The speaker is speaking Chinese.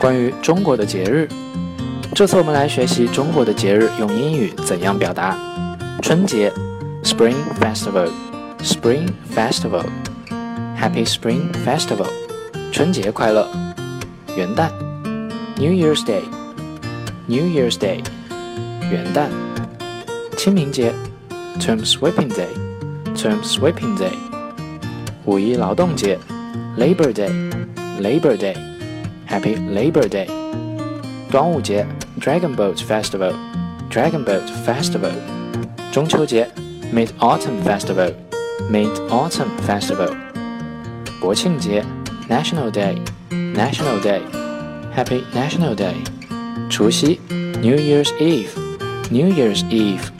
关于中国的节日。这次我们来学习中国的节日用英语怎样表达。春节，Spring Festival，Spring Festival，Happy Spring Festival，春节快乐。元旦，New Year's Day，New Year's Day，元旦。清明节，Term Sweeping Day，Term Sweeping Day。五一劳动节，Labor Day，Labor Day Day，Happy Labor Day。端午节，Dragon Boat Festival，Dragon Boat Festival。中秋节，Mid Autumn Festival，Mid Autumn Festival。国庆节，National Day，National Day，Happy National Day。除夕，New Year's Eve，New Year's Eve。